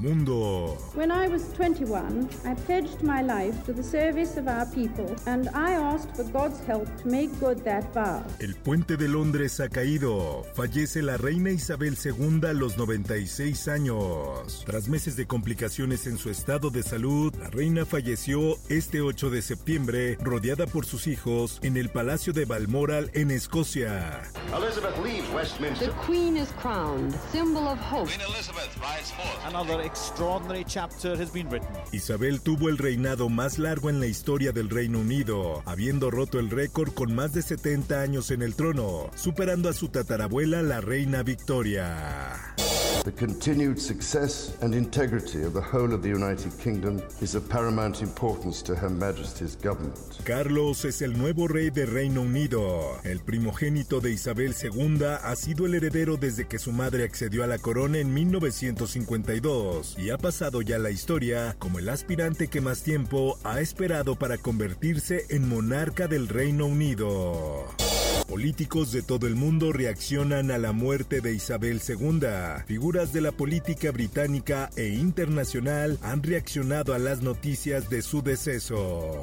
Mundo. When I was 21, I pledged my life to the service of our people and I asked for God's help to make good that vow. El puente de Londres ha caído. Fallece la reina Isabel II a los 96 años. Tras meses de complicaciones en su estado de salud, la reina falleció este 8 de septiembre, rodeada por sus hijos, en el Palacio de Balmoral, en Escocia. Elizabeth leaves Westminster. The Queen is crowned, symbol of hope. Queen Elizabeth rides forth. Another extraordinary chapter has been written. Isabel tuvo el reinado más largo en la historia del Reino Unido, habiendo roto el récord con más de 70 años en el trono, superando a su tatarabuela, la reina Victoria. The continued success and integrity of the whole of the United Kingdom is of paramount importance to Her Majesty's government. Carlos es el nuevo rey de Reino Unido. El primogénito de Isabel II ha sido el heredero desde que su madre accedió a la corona en 1952 y ha pasado ya la historia como el aspirante que más tiempo ha esperado para convertirse en monarca del Reino Unido. Políticos de todo el mundo reaccionan a la muerte de Isabel II. Figuras de la política británica e internacional han reaccionado a las noticias de su deceso.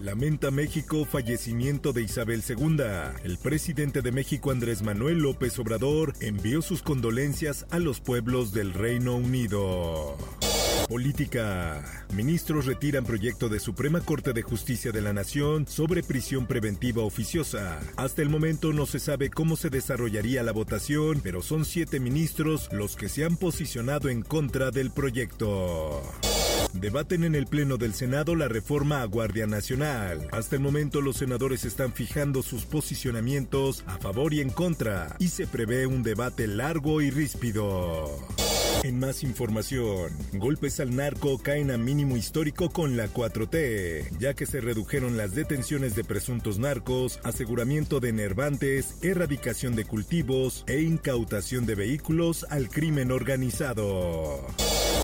Lamenta México fallecimiento de Isabel II. El presidente de México Andrés Manuel López Obrador envió sus condolencias a los pueblos del Reino Unido. Política. Ministros retiran proyecto de Suprema Corte de Justicia de la Nación sobre prisión preventiva oficiosa. Hasta el momento no se sabe cómo se desarrollaría la votación, pero son siete ministros los que se han posicionado en contra del proyecto. Debaten en el Pleno del Senado la reforma a Guardia Nacional. Hasta el momento los senadores están fijando sus posicionamientos a favor y en contra, y se prevé un debate largo y ríspido. En más información, golpes al narco caen a mínimo histórico con la 4T, ya que se redujeron las detenciones de presuntos narcos, aseguramiento de nervantes, erradicación de cultivos e incautación de vehículos al crimen organizado.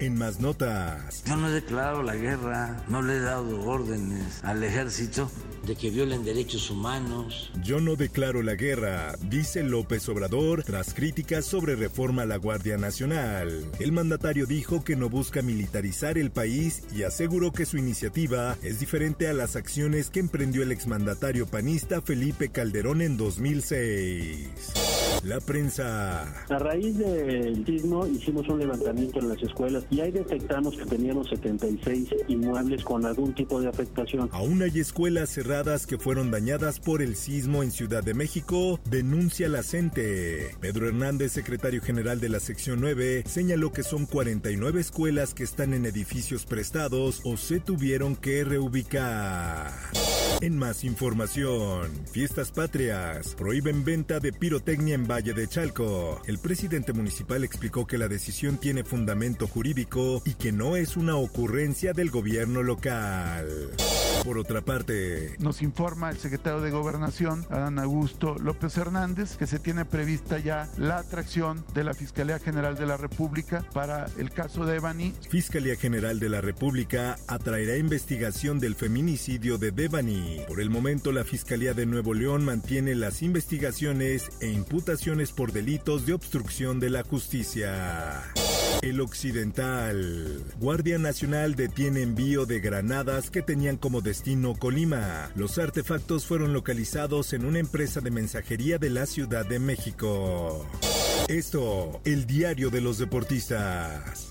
En más notas. Yo no he declarado la guerra, no le he dado órdenes al ejército de que violen derechos humanos. Yo no declaro la guerra, dice López Obrador tras críticas sobre reforma a la Guardia Nacional. El mandatario dijo que no busca militarizar el país y aseguró que su iniciativa es diferente a las acciones que emprendió el exmandatario panista Felipe Calderón en 2006. La prensa. A raíz del sismo hicimos un levantamiento en las escuelas y ahí detectamos que teníamos 76 inmuebles con algún tipo de afectación. Aún hay escuelas cerradas que fueron dañadas por el sismo en Ciudad de México, denuncia la CENTE. Pedro Hernández, secretario general de la sección 9, señaló que son 49 escuelas que están en edificios prestados o se tuvieron que reubicar. En más información, fiestas patrias prohíben venta de pirotecnia en Valle de Chalco. El presidente municipal explicó que la decisión tiene fundamento jurídico y que no es una ocurrencia del gobierno local. Por otra parte, nos informa el secretario de Gobernación, Adán Augusto López Hernández, que se tiene prevista ya la atracción de la Fiscalía General de la República para el caso de Devani. Fiscalía General de la República atraerá investigación del feminicidio de Devani. Por el momento, la Fiscalía de Nuevo León mantiene las investigaciones e imputaciones por delitos de obstrucción de la justicia. El Occidental. Guardia Nacional detiene envío de granadas que tenían como destino Colima. Los artefactos fueron localizados en una empresa de mensajería de la Ciudad de México. Esto, el diario de los deportistas.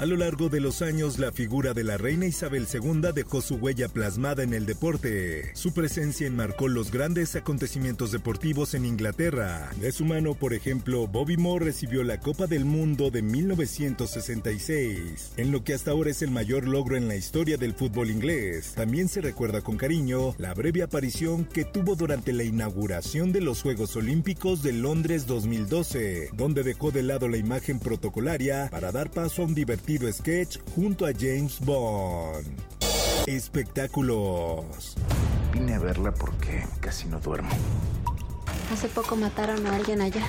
A lo largo de los años, la figura de la reina Isabel II dejó su huella plasmada en el deporte. Su presencia enmarcó los grandes acontecimientos deportivos en Inglaterra. De su mano, por ejemplo, Bobby Moore recibió la Copa del Mundo de 1966, en lo que hasta ahora es el mayor logro en la historia del fútbol inglés. También se recuerda con cariño la breve aparición que tuvo durante la inauguración de los Juegos Olímpicos de Londres 2012, donde dejó de lado la imagen protocolaria para dar paso a un divertido sketch junto a James Bond. Espectáculos. Vine a verla porque casi no duermo. Hace poco mataron a alguien allá.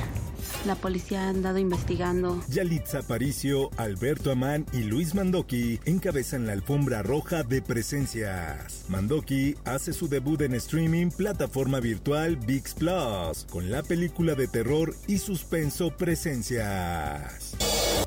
La policía ha andado investigando. Yalitza Aparicio, Alberto Amán y Luis Mandoki encabezan la alfombra roja de presencias. Mandoki hace su debut en streaming plataforma virtual VIX Plus con la película de terror y suspenso Presencias.